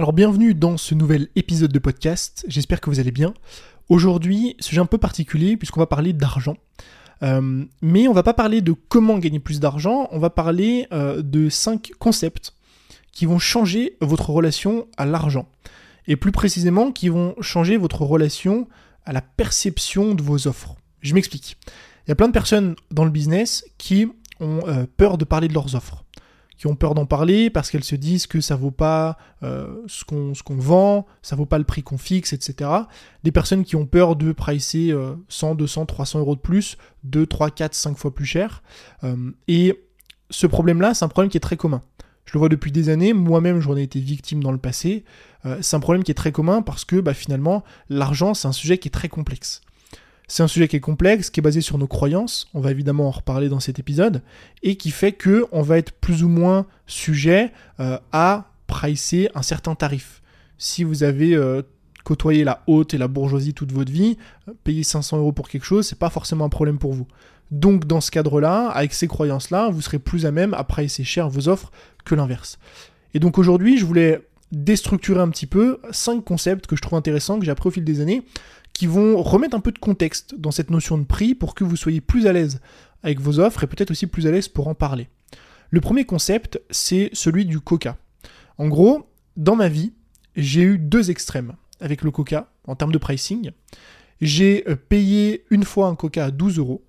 Alors bienvenue dans ce nouvel épisode de podcast, j'espère que vous allez bien. Aujourd'hui, sujet un peu particulier puisqu'on va parler d'argent. Euh, mais on va pas parler de comment gagner plus d'argent, on va parler euh, de 5 concepts qui vont changer votre relation à l'argent. Et plus précisément, qui vont changer votre relation à la perception de vos offres. Je m'explique. Il y a plein de personnes dans le business qui ont euh, peur de parler de leurs offres qui ont peur d'en parler parce qu'elles se disent que ça vaut pas euh, ce qu'on vend, ça vaut pas le prix qu'on fixe, etc. Des personnes qui ont peur de pricer 100, 200, 300 euros de plus, 2, 3, 4, 5 fois plus cher. Euh, et ce problème-là, c'est un problème qui est très commun. Je le vois depuis des années, moi-même j'en ai été victime dans le passé. Euh, c'est un problème qui est très commun parce que bah, finalement, l'argent, c'est un sujet qui est très complexe. C'est un sujet qui est complexe, qui est basé sur nos croyances, on va évidemment en reparler dans cet épisode, et qui fait que on va être plus ou moins sujet euh, à pricer un certain tarif. Si vous avez euh, côtoyé la haute et la bourgeoisie toute votre vie, euh, payer 500 euros pour quelque chose, c'est pas forcément un problème pour vous. Donc dans ce cadre-là, avec ces croyances-là, vous serez plus à même à pricer cher vos offres que l'inverse. Et donc aujourd'hui, je voulais déstructurer un petit peu cinq concepts que je trouve intéressants, que j'ai appris au fil des années, qui vont remettre un peu de contexte dans cette notion de prix pour que vous soyez plus à l'aise avec vos offres et peut-être aussi plus à l'aise pour en parler. Le premier concept, c'est celui du coca. En gros, dans ma vie, j'ai eu deux extrêmes avec le coca en termes de pricing. J'ai euh, payé une fois un coca à 12 euros.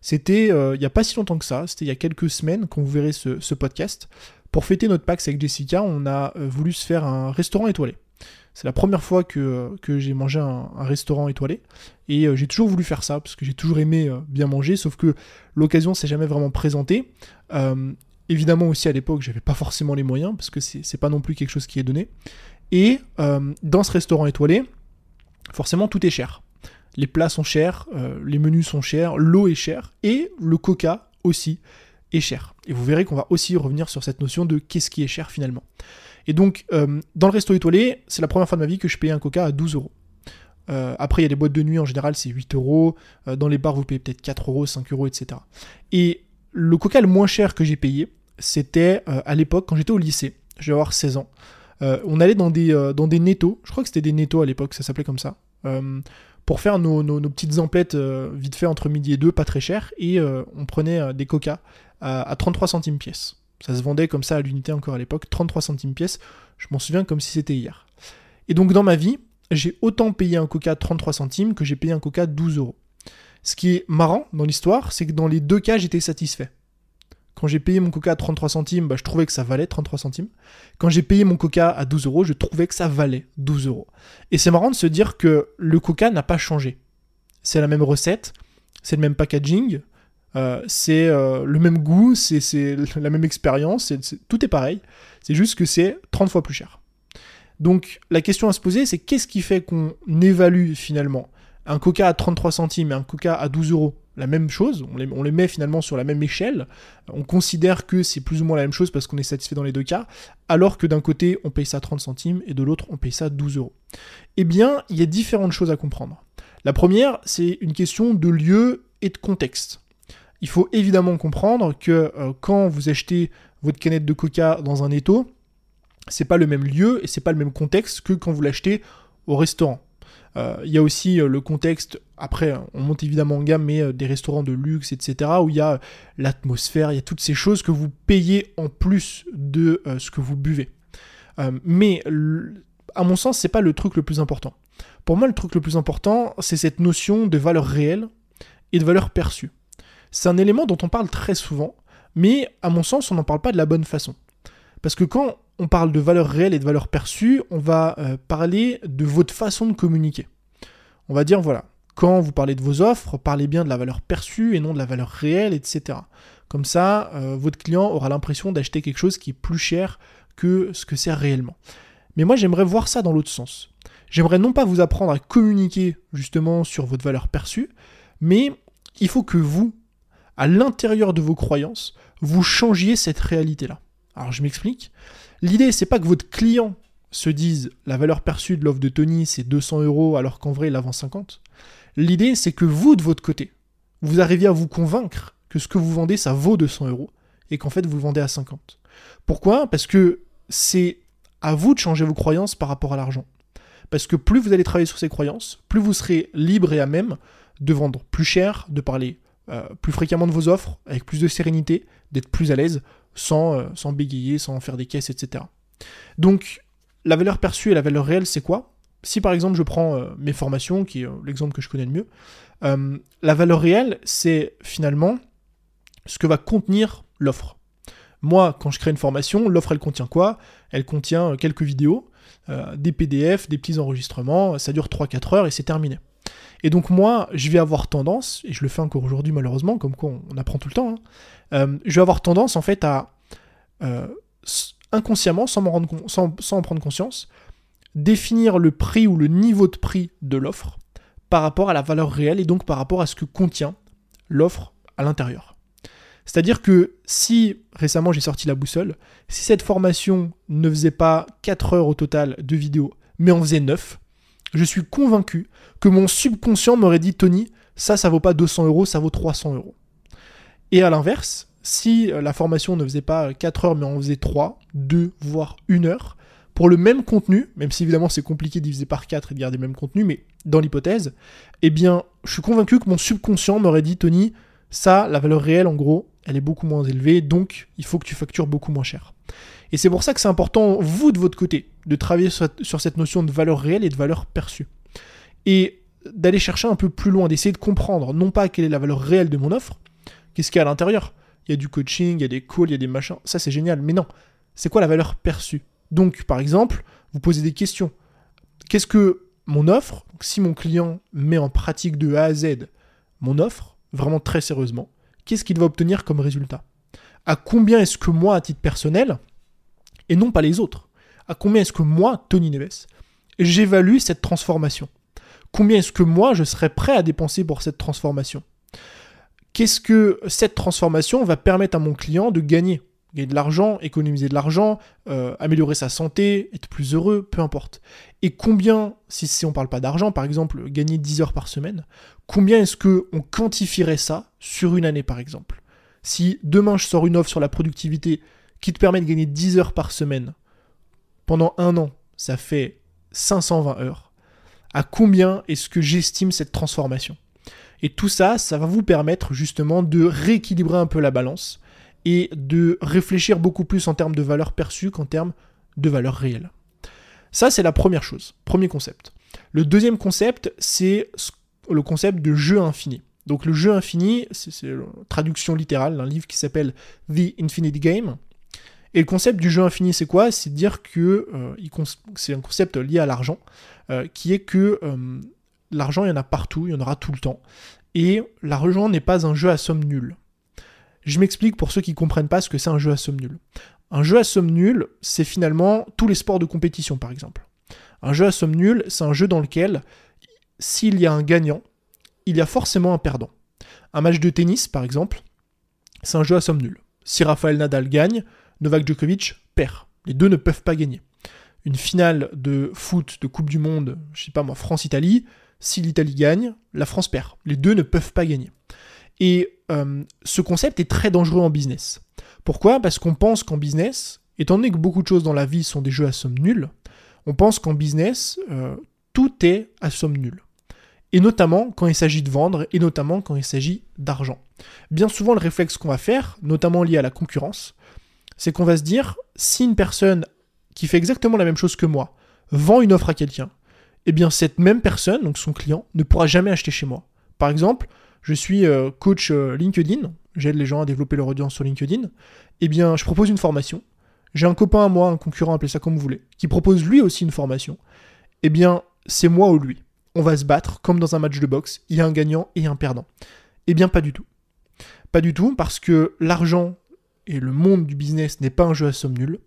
C'était euh, il n'y a pas si longtemps que ça, c'était il y a quelques semaines quand vous verrez ce, podcast. Pour fêter notre Pax avec Jessica, on a euh, voulu se faire un restaurant étoilé. C'est la première fois que, j'ai mangé un, restaurant étoilé. Et euh, j'ai toujours voulu faire ça, parce que j'ai toujours aimé euh, bien manger, sauf que l'occasion s'est jamais vraiment présentée. Euh, évidemment aussi à l'époque, j'avais pas forcément les moyens, parce que c'est pas non plus quelque chose qui est donné. Et dans ce restaurant étoilé, forcément tout est cher. Les plats sont chers, les menus sont chers, l'eau est chère, et le coca aussi est cher. Et vous verrez qu'on va aussi revenir sur cette notion de qu'est-ce qui est cher finalement. Et donc, euh, dans le resto étoilé, c'est la première fois de ma vie que je payais un coca à 12 euros. Euh, après, il y a des boîtes de nuit, en général, c'est 8 euros. Euh, dans les bars, vous payez peut-être 4 euros, 5 euros, etc. Et le coca le moins cher que j'ai payé, c'était à l'époque, quand j'étais au lycée, je vais avoir 16 ans. on allait dans des, dans des nettos, je crois que c'était des nettos à l'époque, ça s'appelait comme ça, pour faire nos, petites emplettes vite fait entre midi et deux, pas très cher, et on prenait des coca à, à 33 centimes pièce. Ça se vendait comme ça à l'unité encore à l'époque, 33 centimes pièce. Je m'en souviens comme si c'était hier. Et donc dans ma vie, j'ai autant payé un coca 33 centimes que j'ai payé un coca 12 euros. Ce qui est marrant dans l'histoire, c'est que dans les deux cas, j'étais satisfait. Quand j'ai payé mon coca à 33 centimes, bah, je trouvais que ça valait 33 centimes. Quand j'ai payé mon coca à 12 euros, je trouvais que ça valait 12 euros. Et c'est marrant de se dire que le coca n'a pas changé. C'est la même recette, c'est le même packaging, euh, c'est euh, le même goût, c'est la même expérience, tout est pareil. C'est juste que c'est 30 fois plus cher. Donc la question à se poser, c'est qu'est-ce qui fait qu'on évalue finalement un coca à 33 centimes et un coca à 12 euros? La même chose, on les, on les, met finalement sur la même échelle, on considère que c'est plus ou moins la même chose parce qu'on est satisfait dans les deux cas, alors que d'un côté on paye ça 30 centimes et de l'autre on paye ça 12 euros. Eh bien, il y a différentes choses à comprendre. La première, c'est une question de lieu et de contexte. Il faut évidemment comprendre que euh, quand vous achetez votre canette de coca dans un étau, c'est pas le même lieu et c'est pas le même contexte que quand vous l'achetez au restaurant. Euh, il y a aussi euh, le contexte, après on monte évidemment en gamme, mais des restaurants de luxe, etc., où il y a l'atmosphère, il y a toutes ces choses que vous payez en plus de ce que vous buvez. mais à mon sens, c'est pas le truc le plus important. Pour moi, le truc le plus important, c'est cette notion de valeur réelle et de valeur perçue c'est un élément dont on parle très souvent, mais à mon sens, on n'en parle pas de la bonne façon. Parce que quand on parle de valeur réelle et de valeur perçue, on va euh, parler de votre façon de communiquer. On va dire, voilà, quand vous parlez de vos offres, parlez bien de la valeur perçue et non de la valeur réelle, etc. Comme ça, euh, votre client aura l'impression d'acheter quelque chose qui est plus cher que ce que c'est réellement. Mais moi, j'aimerais voir ça dans l'autre sens. J'aimerais non pas vous apprendre à communiquer justement sur votre valeur perçue, mais il faut que vous, à l'intérieur de vos croyances, vous changiez cette réalité-là. Alors je m'explique. L'idée, c'est pas que votre client se dise la valeur perçue de l'offre de Tony c'est 200 euros alors qu'en vrai il vend 50. L'idée, c'est que vous, de votre côté, vous arriviez à vous convaincre que ce que vous vendez, ça vaut 200 euros et qu'en fait vous le vendez à 50. Pourquoi? Parce que c'est à vous de changer vos croyances par rapport à l'argent. Parce que plus vous allez travailler sur ces croyances, plus vous serez libre et à même de vendre plus cher, de parler euh, plus fréquemment de vos offres, avec plus de sérénité, d'être plus à l'aise, sans, euh, bégayer, sans faire des caisses, etc. Donc, la valeur perçue et la valeur réelle, c'est quoi? Si par exemple je prends euh, mes formations, qui est l'exemple que je connais le mieux, la valeur réelle, c'est finalement ce que va contenir l'offre. Moi, quand je crée une formation, l'offre, elle contient quoi? Elle contient quelques vidéos, des PDF, des petits enregistrements, ça dure 3-4 heures et c'est terminé. Et donc moi, je vais avoir tendance, et je le fais encore aujourd'hui malheureusement, comme quoi on, apprend tout le temps, hein, euh, je vais avoir tendance en fait à, euh, inconsciemment, sans, en prendre conscience, définir le prix ou le niveau de prix de l'offre par rapport à la valeur réelle et donc par rapport à ce que contient l'offre à l'intérieur. C'est-à-dire que si récemment j'ai sorti la boussole, si cette formation ne faisait pas 4 heures au total de vidéos, mais en faisait 9, je suis convaincu que mon subconscient m'aurait dit Tony, ça, ça vaut pas 200 euros, ça vaut 300 euros. Et à l'inverse, si la formation ne faisait pas 4 heures, mais en faisait 3, 2, voire 1 heure, pour le même contenu, même si évidemment c'est compliqué de diviser par 4 et de garder le même contenu, mais dans l'hypothèse, eh bien, je suis convaincu que mon subconscient m'aurait dit Tony, ça, la valeur réelle, en gros, elle est beaucoup moins élevée, donc il faut que tu factures beaucoup moins cher. Et c'est pour ça que c'est important, vous de votre côté, de travailler sur, cette notion de valeur réelle et de valeur perçue. Et d'aller chercher un peu plus loin, d'essayer de comprendre, non pas quelle est la valeur réelle de mon offre, qu'est-ce qu'il y a à l'intérieur. Il y a du coaching, il y a des calls, il y a des machins, ça c'est génial, mais non, c'est quoi la valeur perçue? Donc, par exemple, vous posez des questions. Qu'est-ce que mon offre, si mon client met en pratique de A à Z mon offre, vraiment très sérieusement, qu'est-ce qu'il va obtenir comme résultat? À combien est-ce que moi, à titre personnel, et non pas les autres. À combien est-ce que moi, Tony Neves, j'évalue cette transformation? Combien est-ce que moi, je serais prêt à dépenser pour cette transformation? Qu'est-ce que cette transformation va permettre à mon client de gagner? Gagner de l'argent, économiser de l'argent, euh, améliorer sa santé, être plus heureux, peu importe. Et combien, si, si on ne parle pas d'argent, par exemple, gagner 10 heures par semaine, combien est-ce qu'on quantifierait ça sur une année, par exemple? Si demain je sors une offre sur la productivité qui te permet de gagner 10 heures par semaine pendant un an, ça fait 520 heures. À combien est-ce que j'estime cette transformation? Et tout ça, ça va vous permettre justement de rééquilibrer un peu la balance et de réfléchir beaucoup plus en termes de valeur perçue qu'en termes de valeur réelle. Ça, c'est la première chose, premier concept. Le deuxième concept, c'est le concept de jeu infini. Donc le jeu infini, c'est la traduction littérale d'un livre qui s'appelle The Infinite Game, et le concept du jeu infini, c'est quoi? C'est dire que euh, c'est un concept lié à l'argent, euh, qui est que euh, l'argent, il y en a partout, il y en aura tout le temps. Et l'argent n'est pas un jeu à somme nulle. Je m'explique pour ceux qui ne comprennent pas ce que c'est un jeu à somme nulle. Un jeu à somme nulle, c'est finalement tous les sports de compétition, par exemple. Un jeu à somme nulle, c'est un jeu dans lequel, s'il y a un gagnant, il y a forcément un perdant. Un match de tennis, par exemple, c'est un jeu à somme nulle. Si Rafael Nadal gagne, Novak Djokovic perd. Les deux ne peuvent pas gagner. Une finale de foot de Coupe du Monde, je sais pas moi, France-Italie, si l'Italie gagne, la France perd. Les deux ne peuvent pas gagner. Et euh, ce concept est très dangereux en business. Pourquoi? Parce qu'on pense qu'en business, étant donné que beaucoup de choses dans la vie sont des jeux à somme nulle, on pense qu'en business, euh, tout est à somme nulle. Et notamment quand il s'agit de vendre, et notamment quand il s'agit d'argent. Bien souvent, le réflexe qu'on va faire, notamment lié à la concurrence, c'est qu'on va se dire, si une personne qui fait exactement la même chose que moi vend une offre à quelqu'un, eh bien cette même personne, donc son client, ne pourra jamais acheter chez moi. Par exemple, je suis euh, coach euh, LinkedIn, j'aide les gens à développer leur audience sur LinkedIn, eh bien je propose une formation. J'ai un copain à moi, un concurrent, appelez ça comme vous voulez, qui propose lui aussi une formation. Eh bien, c'est moi ou lui. On va se battre comme dans un match de boxe, il y a un gagnant et un perdant. Eh bien, pas du tout. Pas du tout, parce que l'argent et le monde du business n'est pas un jeu à somme nulle.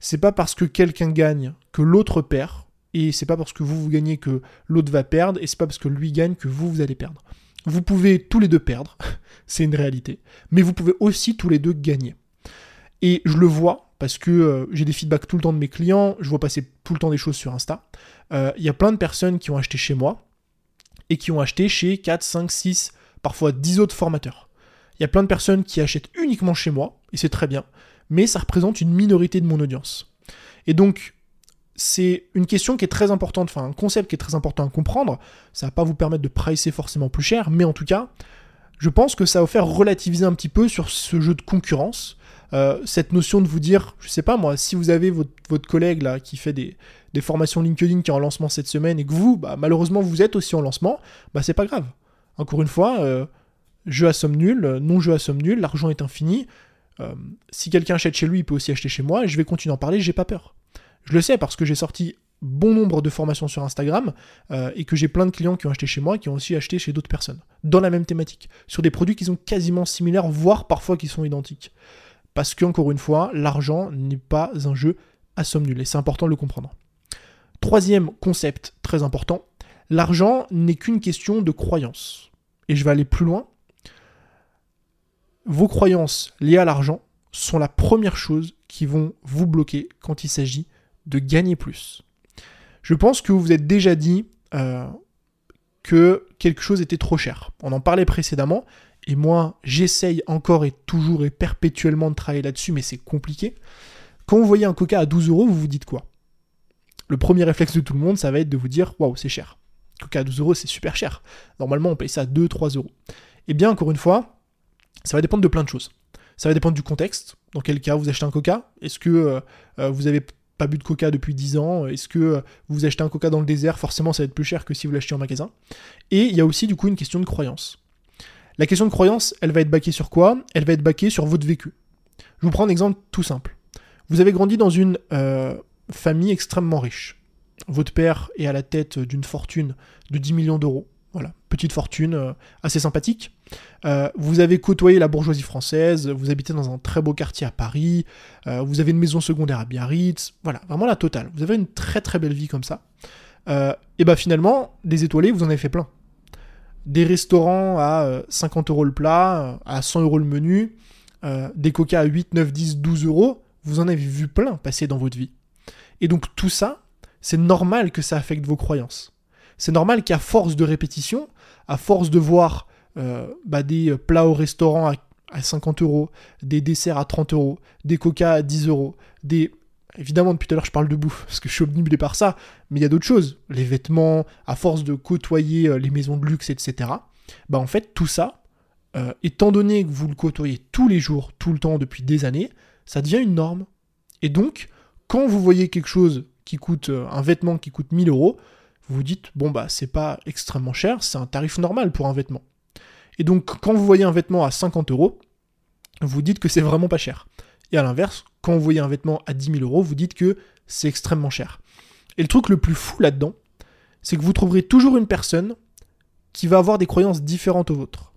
C'est pas parce que quelqu'un gagne que l'autre perd, et c'est pas parce que vous vous gagnez que l'autre va perdre, et c'est pas parce que lui gagne que vous vous allez perdre. Vous pouvez tous les deux perdre, c'est une réalité, mais vous pouvez aussi tous les deux gagner. Et je le vois parce que euh, j'ai des feedbacks tout le temps de mes clients, je vois passer tout le temps des choses sur Insta. Euh, il y a plein de personnes qui ont acheté chez moi et qui ont acheté chez 4, 5, 6, parfois 10 autres formateurs. Il y a plein de personnes qui achètent uniquement chez moi, et c'est très bien, mais ça représente une minorité de mon audience. Et donc, c'est une question qui est très importante, enfin un concept qui est très important à comprendre. Ça va pas vous permettre de pricer forcément plus cher, mais en tout cas, je pense que ça va vous faire relativiser un petit peu sur ce jeu de concurrence. Euh, cette notion de vous dire, je sais pas moi, si vous avez votre, collègue là qui fait des, formations LinkedIn qui est en lancement cette semaine et que vous, bah, malheureusement, vous êtes aussi en lancement, bah c'est pas grave. Encore une fois, euh, jeu à somme nulle, non jeu à somme nulle, l'argent est infini. Euh, si quelqu'un achète chez lui, il peut aussi acheter chez moi, et je vais continuer à en parler, j'ai pas peur. Je le sais parce que j'ai sorti bon nombre de formations sur Instagram euh, et que j'ai plein de clients qui ont acheté chez moi qui ont aussi acheté chez d'autres personnes dans la même thématique, sur des produits qui sont quasiment similaires, voire parfois qui sont identiques. Parce qu'encore une fois, l'argent n'est pas un jeu à somme nulle et c'est important de le comprendre. Troisième concept très important, l'argent n'est qu'une question de croyance. Et je vais aller plus loin. Vos croyances liées à l'argent sont la première chose qui vont vous bloquer quand il s'agit de gagner plus. Je pense que vous vous êtes déjà dit euh, que quelque chose était trop cher. On en parlait précédemment, et moi j'essaye encore et toujours et perpétuellement de travailler là-dessus, mais c'est compliqué. Quand vous voyez un coca à 12 euros, vous vous dites quoi? Le premier réflexe de tout le monde, ça va être de vous dire waouh, c'est cher. Coca à 12 euros, c'est super cher. Normalement, on paye ça à 2-3 euros. Eh bien, encore une fois, ça va dépendre de plein de choses. Ça va dépendre du contexte. Dans quel cas vous achetez un coca? Est-ce que euh, euh, vous avez pas bu de coca depuis 10 ans? Est-ce que euh, vous achetez un coca dans le désert? Forcément, ça va être plus cher que si vous l'achetez en magasin. Et il y a aussi du coup une question de croyance. La question de croyance, elle va être baquée sur quoi? Elle va être baquée sur votre vécu. Je vous prends un exemple tout simple. Vous avez grandi dans une famille extrêmement riche. Votre père est à la tête d'une fortune de 10 millions d'euros. Voilà, petite fortune euh, assez sympathique. Euh, vous avez côtoyé la bourgeoisie française, vous habitez dans un très beau quartier à Paris, euh, vous avez une maison secondaire à Biarritz, voilà, vraiment la totale. Vous avez une très très belle vie comme ça. et bah finalement, des étoilés, vous en avez fait plein. Des restaurants à 50 euros le plat, à 100 euros le menu, des coca à 8, 9, 10, 12 euros, vous en avez vu plein passer dans votre vie. Et donc tout ça, c'est normal que ça affecte vos croyances c'est normal qu'à force de répétition, à force de voir euh, bah, des plats au restaurant à, 50 euros, des desserts à 30 euros, des coca à 10 euros, des... Évidemment, depuis tout à l'heure, je parle de bouffe, parce que je suis obnubilé par ça, mais il y a d'autres choses. Les vêtements, à force de côtoyer euh, les maisons de luxe, etc. Bah en fait, tout ça, euh, étant donné que vous le côtoyez tous les jours, tout le temps, depuis des années, ça devient une norme. Et donc, quand vous voyez quelque chose qui coûte, un vêtement qui coûte 1000 euros, vous vous dites, bon bah c'est pas extrêmement cher, c'est un tarif normal pour un vêtement. Et donc quand vous voyez un vêtement à 50 euros, vous dites que c'est vraiment pas cher. Et à l'inverse, quand vous voyez un vêtement à 10 000 euros, vous dites que c'est extrêmement cher. Et le truc le plus fou là-dedans, c'est que vous trouverez toujours une personne qui va avoir des croyances différentes aux vôtres.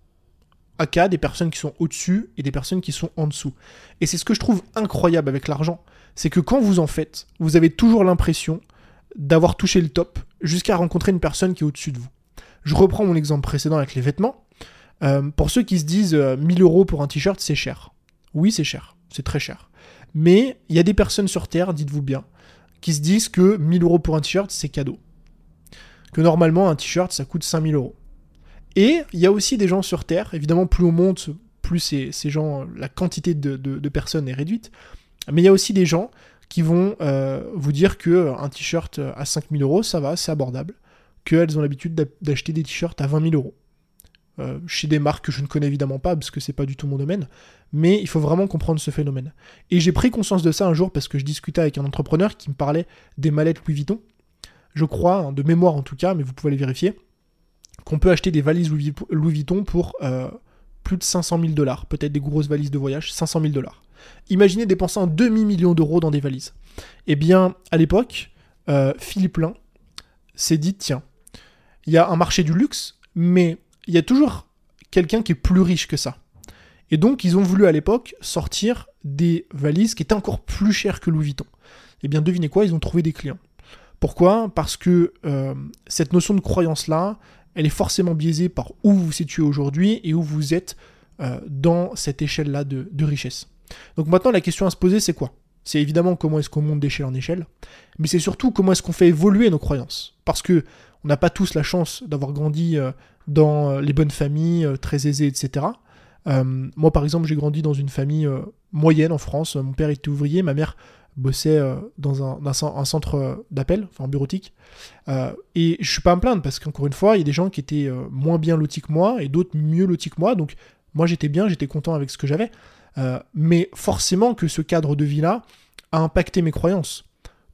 Aka, des personnes qui sont au-dessus et des personnes qui sont en dessous. Et c'est ce que je trouve incroyable avec l'argent, c'est que quand vous en faites, vous avez toujours l'impression d'avoir touché le top jusqu'à rencontrer une personne qui est au-dessus de vous. Je reprends mon exemple précédent avec les vêtements. Euh, pour ceux qui se disent 1000 euh, euros pour un t-shirt, c'est cher. Oui, c'est cher. C'est très cher. Mais il y a des personnes sur Terre, dites-vous bien, qui se disent que 1000 euros pour un t-shirt, c'est cadeau. Que normalement, un t-shirt, ça coûte 5000 euros. Et il y a aussi des gens sur Terre, évidemment, plus on monte, plus ces, gens, la quantité de, personnes est réduite. Mais il y a aussi des gens qui vont euh, vous dire que euh, un t-shirt à 5000 euros, ça va, c'est abordable, qu'elles ont l'habitude d'acheter des t-shirts à 20 000 euros. Euh, chez des marques que je ne connais évidemment pas, parce que c'est pas du tout mon domaine, mais il faut vraiment comprendre ce phénomène. Et j'ai pris conscience de ça un jour parce que je discutais avec un entrepreneur qui me parlait des mallettes Louis Vuitton. Je crois, hein, de mémoire en tout cas, mais vous pouvez les vérifier, qu'on peut acheter des valises Louis Vuitton pour plus de 500 000 dollars, peut-être des grosses valises de voyage, 500 000 dollars. Imaginez dépenser un demi-million d'euros dans des valises. Eh bien, à l'époque, euh, Philippe Lin s'est dit, tiens, il y a un marché du luxe, mais il y a toujours quelqu'un qui est plus riche que ça. Et donc, ils ont voulu à l'époque sortir des valises qui étaient encore plus chères que Louis Vuitton. Eh bien, devinez quoi, ils ont trouvé des clients. Pourquoi? Parce que euh, cette notion de croyance-là, elle est forcément biaisée par où vous vous situez aujourd'hui et où vous êtes euh, dans cette échelle-là de richesse. Donc maintenant, la question à se poser, c'est quoi? C'est évidemment comment est-ce qu'on monte d'échelle en échelle, mais c'est surtout comment est-ce qu'on fait évoluer nos croyances. Parce que on n'a pas tous la chance d'avoir grandi euh, dans euh, les bonnes familles, euh, très aisées, etc. moi, par exemple, j'ai grandi dans une famille moyenne en France. Mon père était ouvrier, ma mère bossait euh, dans un, centre euh, d'appel, enfin bureautique. Euh, et je suis pas à me plaindre parce qu'encore une fois, il y a des gens qui étaient moins bien lotis que moi et d'autres mieux lotis que moi. Donc moi j'étais bien, j'étais content avec ce que j'avais. mais forcément que ce cadre de vie-là a impacté mes croyances.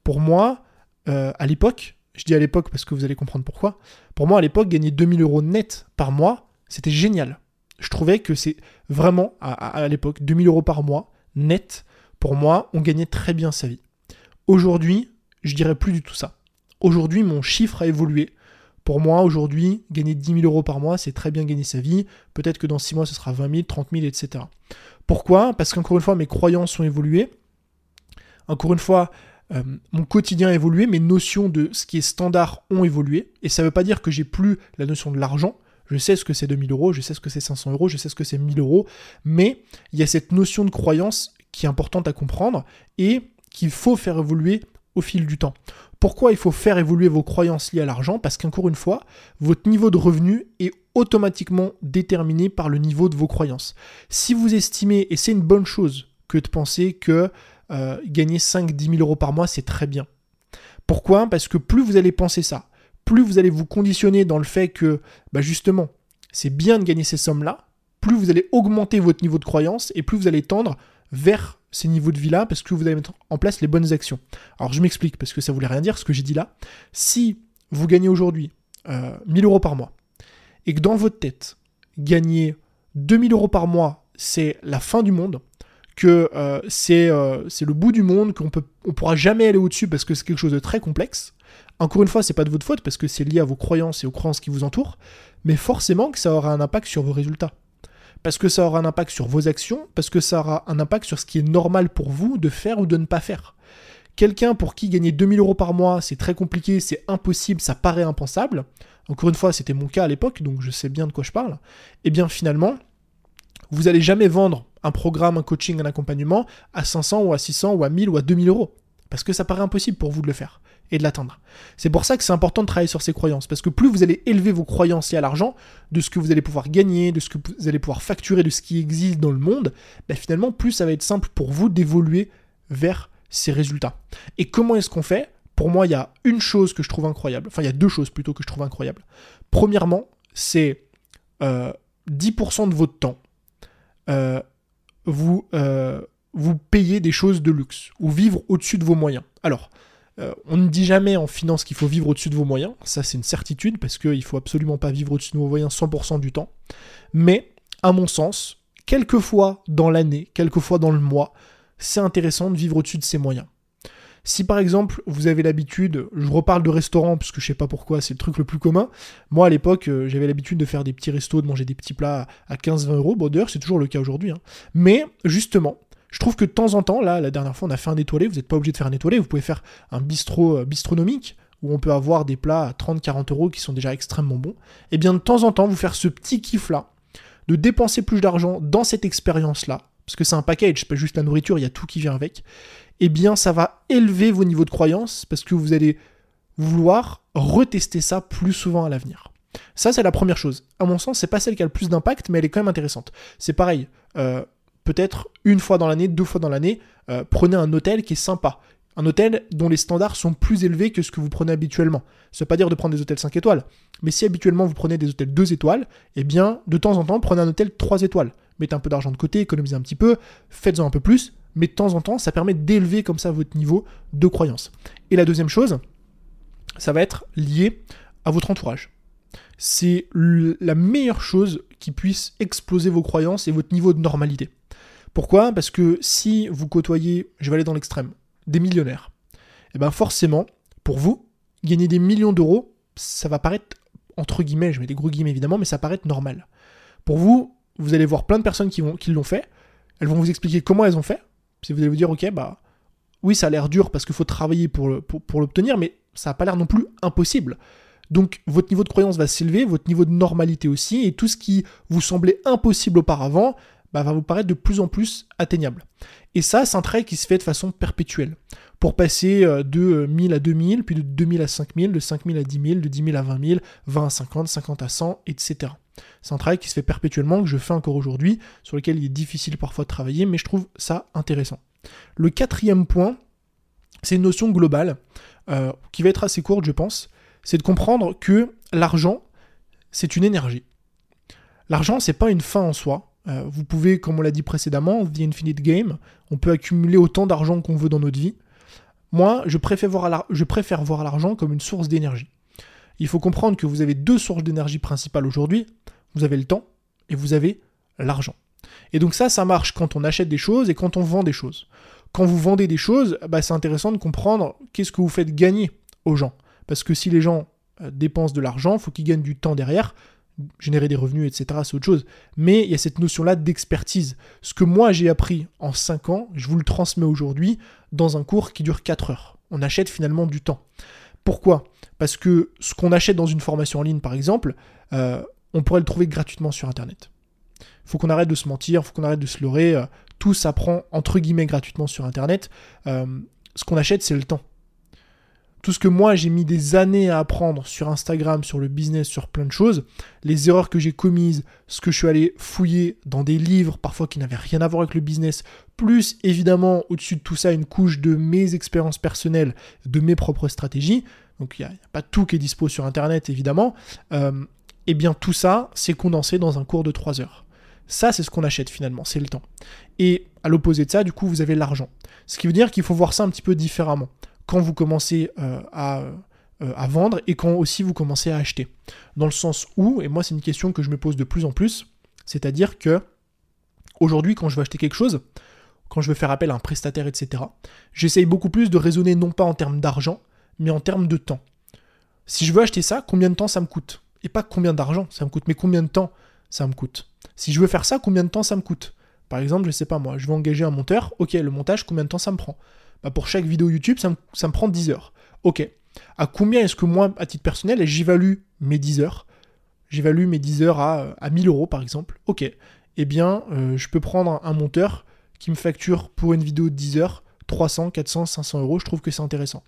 Pour moi, à l'époque, je dis à l'époque parce que vous allez comprendre pourquoi, pour moi à l'époque, gagner 2000 euros net par mois, c'était génial. Je trouvais que c'est vraiment, à, à l'époque, 2000 euros par mois net, pour moi, on gagnait très bien sa vie. Aujourd'hui, je dirais plus du tout ça. Aujourd'hui, mon chiffre a évolué. Pour moi, aujourd'hui, gagner 10 000 euros par mois, c'est très bien gagner sa vie. Peut-être que dans 6 mois, ce sera 20 000, 30 000, etc. Pourquoi? Parce qu'encore une fois, mes croyances ont évolué. Encore une fois, euh, mon quotidien a évolué, mes notions de ce qui est standard ont évolué. Et ça ne veut pas dire que j'ai plus la notion de l'argent. Je sais ce que c'est 2000 euros, je sais ce que c'est 500 euros, je sais ce que c'est 1000 euros. Mais il y a cette notion de croyance qui est importante à comprendre et qu'il faut faire évoluer au fil du temps. Pourquoi il faut faire évoluer vos croyances liées à l'argent? Parce qu'encore une fois, votre niveau de revenu est automatiquement déterminé par le niveau de vos croyances. Si vous estimez, et c'est une bonne chose que de penser que euh, gagner 5-10 000 euros par mois, c'est très bien. Pourquoi? Parce que plus vous allez penser ça, plus vous allez vous conditionner dans le fait que, bah justement, c'est bien de gagner ces sommes-là, plus vous allez augmenter votre niveau de croyance et plus vous allez tendre vers ces niveaux de vie-là parce que vous allez mettre en place les bonnes actions. Alors je m'explique parce que ça voulait rien dire ce que j'ai dit là. Si vous gagnez aujourd'hui 1000 euh, euros par mois et que dans votre tête, gagner 2000 euros par mois, c'est la fin du monde, que euh, euh, c'est le bout du monde, qu'on on pourra jamais aller au-dessus parce que c'est quelque chose de très complexe. Encore une fois, c'est pas de votre faute parce que c'est lié à vos croyances et aux croyances qui vous entourent, mais forcément que ça aura un impact sur vos résultats parce que ça aura un impact sur vos actions, parce que ça aura un impact sur ce qui est normal pour vous de faire ou de ne pas faire. Quelqu'un pour qui gagner 2000 euros par mois, c'est très compliqué, c'est impossible, ça paraît impensable, encore une fois, c'était mon cas à l'époque, donc je sais bien de quoi je parle, et eh bien finalement, vous n'allez jamais vendre un programme, un coaching, un accompagnement à 500 ou à 600 ou à 1000 ou à 2000 euros, parce que ça paraît impossible pour vous de le faire et de l'atteindre. C'est pour ça que c'est important de travailler sur ces croyances, parce que plus vous allez élever vos croyances liées à l'argent, de ce que vous allez pouvoir gagner, de ce que vous allez pouvoir facturer, de ce qui existe dans le monde, ben finalement, plus ça va être simple pour vous d'évoluer vers ces résultats. Et comment est-ce qu'on fait? Pour moi, il y a une chose que je trouve incroyable, enfin il y a deux choses plutôt que je trouve incroyables. Premièrement, c'est 10% euh, de votre temps. Euh, vous, euh, vous payez des choses de luxe, ou vivre au-dessus de vos moyens. Alors, euh, on ne dit jamais en finance qu'il faut vivre au-dessus de vos moyens, ça c'est une certitude, parce qu'il ne faut absolument pas vivre au-dessus de vos moyens 100% du temps. Mais, à mon sens, quelquefois dans l'année, quelquefois dans le mois, c'est intéressant de vivre au-dessus de ses moyens. Si par exemple vous avez l'habitude, je reparle de restaurant parce que je sais pas pourquoi, c'est le truc le plus commun. Moi à l'époque, euh, j'avais l'habitude de faire des petits restos, de manger des petits plats à 15-20 euros. Bon d'ailleurs c'est toujours le cas aujourd'hui. Hein. Mais justement, je trouve que de temps en temps, là, la dernière fois, on a fait un étoilé, vous n'êtes pas obligé de faire un étoilé, vous pouvez faire un bistrot euh, bistronomique, où on peut avoir des plats à 30-40 euros qui sont déjà extrêmement bons. Et eh bien de temps en temps, vous faire ce petit kiff-là, de dépenser plus d'argent dans cette expérience-là, parce que c'est un package, pas juste la nourriture, il y a tout qui vient avec, eh bien ça va élever vos niveaux de croyance, parce que vous allez vouloir retester ça plus souvent à l'avenir. Ça, c'est la première chose. À mon sens, c'est pas celle qui a le plus d'impact, mais elle est quand même intéressante. C'est pareil. Euh, peut-être une fois dans l'année, deux fois dans l'année, euh, prenez un hôtel qui est sympa. Un hôtel dont les standards sont plus élevés que ce que vous prenez habituellement. Ça veut pas dire de prendre des hôtels 5 étoiles, mais si habituellement vous prenez des hôtels 2 étoiles, eh bien, de temps en temps, prenez un hôtel 3 étoiles. Mettez un peu d'argent de côté, économisez un petit peu, faites-en un peu plus, mais de temps en temps, ça permet d'élever comme ça votre niveau de croyance. Et la deuxième chose, ça va être lié à votre entourage. C'est la meilleure chose qui puisse exploser vos croyances et votre niveau de normalité. Pourquoi? Parce que si vous côtoyez, je vais aller dans l'extrême, des millionnaires, et eh bien forcément, pour vous, gagner des millions d'euros, ça va paraître, entre guillemets, je mets des gros guillemets évidemment, mais ça paraît normal. Pour vous, vous allez voir plein de personnes qui, l'ont fait, elles vont vous expliquer comment elles ont fait, si vous allez vous dire, ok, bah oui, ça a l'air dur parce qu'il faut travailler pour, l'obtenir, mais ça n'a pas l'air non plus impossible. Donc votre niveau de croyance va s'élever, votre niveau de normalité aussi, et tout ce qui vous semblait impossible auparavant, bah, va vous paraître de plus en plus atteignable. Et ça, c'est un trait qui se fait de façon perpétuelle. Pour passer euh, de 1000 à 2000, puis de 2000 à 5000, de 5000 à 10 000, de 10 000 à 20 000, 20 à 50, 50 à 100, etc. C'est un travail qui se fait perpétuellement, que je fais encore aujourd'hui, sur lequel il est difficile parfois de travailler, mais je trouve ça intéressant. Le quatrième point, c'est une notion globale euh, qui va être assez courte, je pense. C'est de comprendre que l'argent, c'est une énergie. L'argent, c'est pas une fin en soi. Euh, vous pouvez, comme on l'a dit précédemment, The Infinite Game, on peut accumuler autant d'argent qu'on veut dans notre vie. Moi, je préfère voir l'argent comme une source d'énergie. Il faut comprendre que vous avez deux sources d'énergie principales aujourd'hui. Vous avez le temps et vous avez l'argent. Et donc ça, ça marche quand on achète des choses et quand on vend des choses. Quand vous vendez des choses, bah, c'est intéressant de comprendre qu'est-ce que vous faites gagner aux gens. Parce que si les gens euh, dépensent de l'argent, il faut qu'ils gagnent du temps derrière, générer des revenus, etc. C'est autre chose. Mais il y a cette notion-là d'expertise. Ce que moi j'ai appris en 5 ans, je vous le transmets aujourd'hui dans un cours qui dure 4 heures. On achète finalement du temps. Pourquoi? Parce que ce qu'on achète dans une formation en ligne, par exemple, euh, on pourrait le trouver gratuitement sur Internet. Il faut qu'on arrête de se mentir, il faut qu'on arrête de se leurrer. Euh, tout s'apprend entre guillemets gratuitement sur Internet. Euh, ce qu'on achète, c'est le temps. Tout ce que moi j'ai mis des années à apprendre sur Instagram, sur le business, sur plein de choses, les erreurs que j'ai commises, ce que je suis allé fouiller dans des livres, parfois qui n'avaient rien à voir avec le business, plus évidemment au-dessus de tout ça une couche de mes expériences personnelles, de mes propres stratégies. Donc il n'y a, pas tout qui est dispo sur Internet évidemment. Euh, et eh bien tout ça, c'est condensé dans un cours de 3 heures. Ça, c'est ce qu'on achète finalement, c'est le temps. Et à l'opposé de ça, du coup, vous avez l'argent. Ce qui veut dire qu'il faut voir ça un petit peu différemment. Quand vous commencez euh, à, euh, à, vendre et quand aussi vous commencez à acheter. Dans le sens où, et moi c'est une question que je me pose de plus en plus, c'est-à-dire que aujourd'hui, quand je veux acheter quelque chose, quand je veux faire appel à un prestataire, etc., j'essaye beaucoup plus de raisonner non pas en termes d'argent, mais en termes de temps. Si je veux acheter ça, combien de temps ça me coûte? Et pas combien d'argent ça me coûte, mais combien de temps ça me coûte? Si je veux faire ça, combien de temps ça me coûte? Par exemple, je sais pas moi, je veux engager un monteur, ok, le montage, combien de temps ça me prend? Bah Pour chaque vidéo YouTube, ça me, prend 10 heures. Ok. À combien est-ce que moi, à titre personnel, j'évalue mes 10 heures? J'évalue mes 10 heures à, à 1000 euros par exemple. Ok. Eh bien, euh, je peux prendre un, monteur qui me facture pour une vidéo de 10 heures 300, 400, 500 euros. Je trouve que c'est intéressant.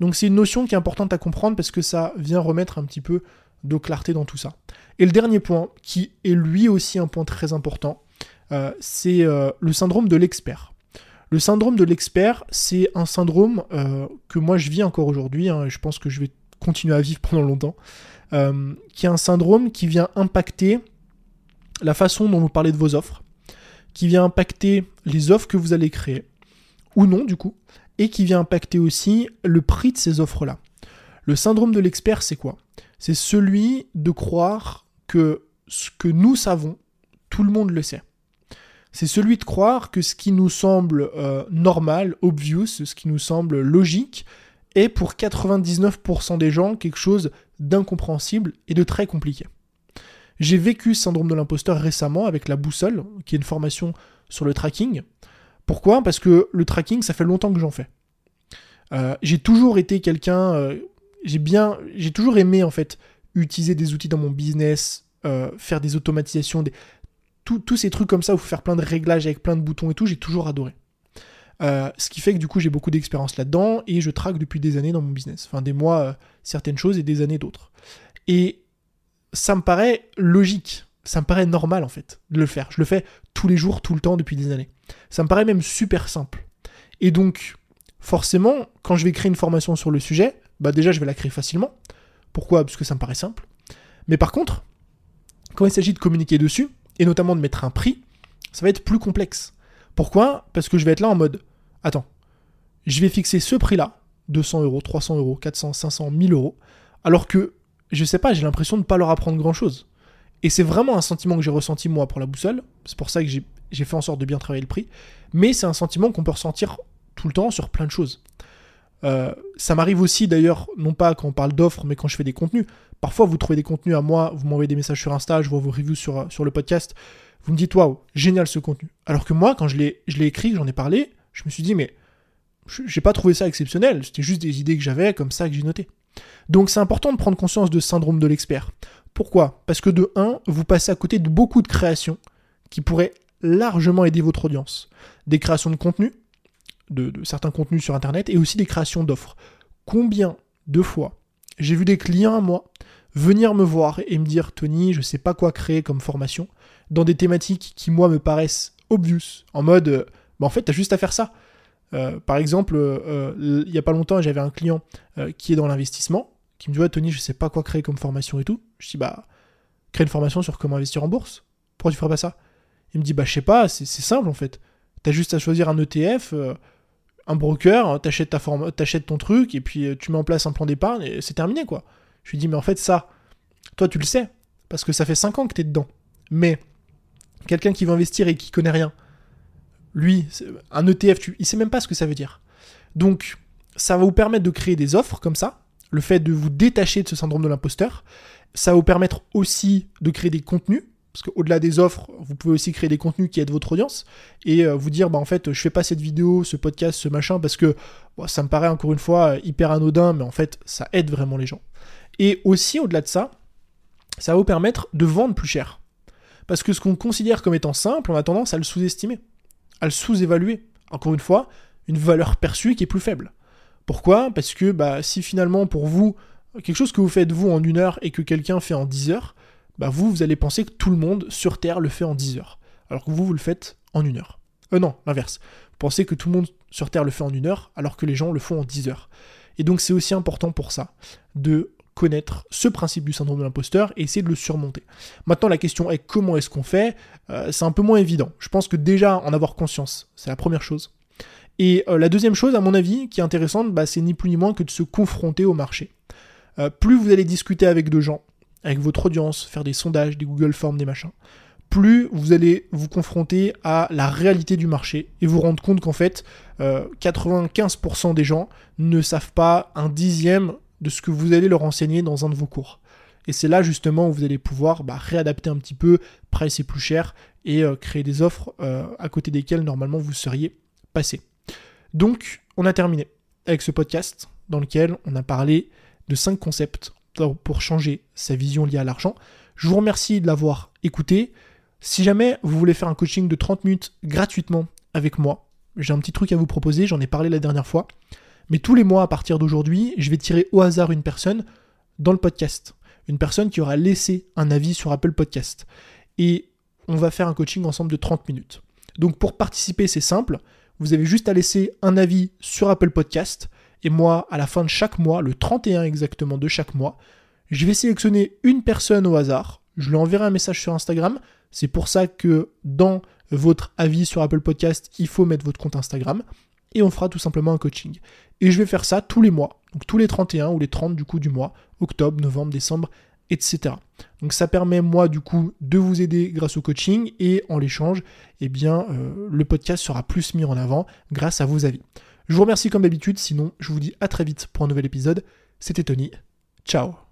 Donc c'est une notion qui est importante à comprendre parce que ça vient remettre un petit peu de clarté dans tout ça. Et le dernier point, qui est lui aussi un point très important, euh, c'est euh, le syndrome de l'expert. Le syndrome de l'expert, c'est un syndrome euh, que moi je vis encore aujourd'hui, hein, et je pense que je vais continuer à vivre pendant longtemps, qui est un syndrome qui vient impacter la façon dont vous parlez de vos offres, qui vient impacter les offres que vous allez créer, ou non du coup, et qui vient impacter aussi le prix de ces offres-là. Le syndrome de l'expert, c'est quoi? C'est celui de croire que ce que nous savons, tout le monde le sait. C'est celui de croire que ce qui nous semble euh, normal, obvious, ce qui nous semble logique, est pour 99% des gens quelque chose d'incompréhensible et de très compliqué. J'ai vécu ce syndrome de l'imposteur récemment avec la boussole, qui est une formation sur le tracking. Pourquoi? Parce que le tracking, ça fait longtemps que j'en fais. Euh, j'ai toujours été quelqu'un euh, j'ai bien, j'ai toujours aimé en fait utiliser des outils dans mon business, euh, faire des automatisations, tous ces trucs comme ça où faire plein de réglages avec plein de boutons et tout, j'ai toujours adoré. Ce qui fait que du coup j'ai beaucoup d'expérience là-dedans et je traque depuis des années dans mon business. Enfin des mois certaines choses et des années d'autres. Et ça me paraît logique, ça me paraît normal en fait de le faire. Je le fais tous les jours, tout le temps depuis des années. Ça me paraît même super simple. Et donc forcément, quand je vais créer une formation sur le sujet, bah déjà je vais la créer facilement. Pourquoi? Parce que ça me paraît simple. Mais par contre, quand il s'agit de communiquer dessus, et notamment de mettre un prix, ça va être plus complexe. Pourquoi? Parce que je vais être là en mode, attends, je vais fixer ce prix-là, 200 euros, 300 euros, 400, 500, 1000 euros, alors que, je sais pas, j'ai l'impression de ne pas leur apprendre grand-chose. Et c'est vraiment un sentiment que j'ai ressenti moi pour la boussole, c'est pour ça que j'ai fait en sorte de bien travailler le prix, mais c'est un sentiment qu'on peut ressentir tout le temps sur plein de choses. Euh, ça m'arrive aussi d'ailleurs, non pas quand on parle d'offres, mais quand je fais des contenus. Parfois, vous trouvez des contenus à moi, vous m'envoyez des messages sur Insta, je vois vos reviews sur, sur le podcast, vous me dites waouh, génial ce contenu. Alors que moi, quand je l'ai écrit, j'en ai parlé, je me suis dit mais j'ai pas trouvé ça exceptionnel, c'était juste des idées que j'avais comme ça que j'ai noté. Donc c'est important de prendre conscience de syndrome de l'expert. Pourquoi? Parce que de 1, vous passez à côté de beaucoup de créations qui pourraient largement aider votre audience. Des créations de contenu, de, certains contenus sur Internet et aussi des créations d'offres. Combien de fois j'ai vu des clients moi venir me voir et me dire Tony, je sais pas quoi créer comme formation dans des thématiques qui moi me paraissent obvious, en mode bah en fait t'as juste à faire ça. Euh, par exemple, il n'y a pas longtemps, j'avais un client qui est dans l'investissement, qui me dit Ouais, Tony, je sais pas quoi créer comme formation et tout. Je dis Bah, crée une formation sur comment investir en bourse? Pourquoi tu ferais pas ça? Il me dit Bah, je sais pas, c'est simple en fait. T'as juste à choisir un ETF, un broker, t'achètes, ta forme, ton truc, et puis tu mets en place un plan d'épargne, et c'est terminé quoi. Je lui dis Mais en fait, ça, toi, tu le sais, parce que ça fait 5 ans que t'es dedans. Mais quelqu'un qui veut investir et qui connaît rien, lui, un ETF, tu, il sait même pas ce que ça veut dire. Donc, ça va vous permettre de créer des offres comme ça, le fait de vous détacher de ce syndrome de l'imposteur. Ça va vous permettre aussi de créer des contenus, parce qu'au-delà des offres, vous pouvez aussi créer des contenus qui aident votre audience et euh, vous dire, bah en fait, je fais pas cette vidéo, ce podcast, ce machin, parce que ça me paraît encore une fois hyper anodin, mais en fait, ça aide vraiment les gens. Et aussi, au-delà de ça, ça va vous permettre de vendre plus cher. Parce que ce qu'on considère comme étant simple, on a tendance à le sous-estimer, à le sous-évaluer. Encore une fois, une valeur perçue qui est plus faible. Pourquoi? Parce que bah, si finalement pour vous, quelque chose que vous faites vous en une heure et que quelqu'un fait en 10 heures, bah vous, vous allez penser que tout le monde sur Terre le fait en 10 heures. Alors que vous, vous le faites en une heure. Euh non, l'inverse. Vous pensez que tout le monde sur Terre le fait en une heure, alors que les gens le font en 10 heures. Et donc c'est aussi important pour ça, de connaître ce principe du syndrome de l'imposteur et essayer de le surmonter. Maintenant, la question est comment est-ce qu'on fait? Euh, C'est un peu moins évident. Je pense que déjà en avoir conscience, c'est la première chose. Et euh, la deuxième chose, à mon avis, qui est intéressante, bah, c'est ni plus ni moins que de se confronter au marché. Euh, plus vous allez discuter avec de gens, avec votre audience, faire des sondages, des Google Forms, des machins, plus vous allez vous confronter à la réalité du marché et vous rendre compte qu'en fait, 95% des gens ne savent pas un dixième de ce que vous allez leur enseigner dans un de vos cours. Et c'est là justement où vous allez pouvoir bah, réadapter un petit peu, pricer plus cher et euh, créer des offres euh, à côté desquelles normalement vous seriez passé. Donc on a terminé avec ce podcast dans lequel on a parlé de 5 concepts pour changer sa vision liée à l'argent. Je vous remercie de l'avoir écouté. Si jamais vous voulez faire un coaching de 30 minutes gratuitement avec moi, j'ai un petit truc à vous proposer, j'en ai parlé la dernière fois. Mais tous les mois, à partir d'aujourd'hui, je vais tirer au hasard une personne dans le podcast. Une personne qui aura laissé un avis sur Apple Podcast. Et on va faire un coaching ensemble de 30 minutes. Donc pour participer, c'est simple. Vous avez juste à laisser un avis sur Apple Podcast. Et moi, à la fin de chaque mois, le 31 exactement de chaque mois, je vais sélectionner une personne au hasard. Je lui enverrai un message sur Instagram. C'est pour ça que dans votre avis sur Apple Podcast, il faut mettre votre compte Instagram et on fera tout simplement un coaching. Et je vais faire ça tous les mois, donc tous les 31 ou les 30 du coup du mois, octobre, novembre, décembre, etc. Donc ça permet moi du coup de vous aider grâce au coaching et en l'échange, eh bien euh, le podcast sera plus mis en avant grâce à vos avis. Je vous remercie comme d'habitude, sinon je vous dis à très vite pour un nouvel épisode. C'était Tony. Ciao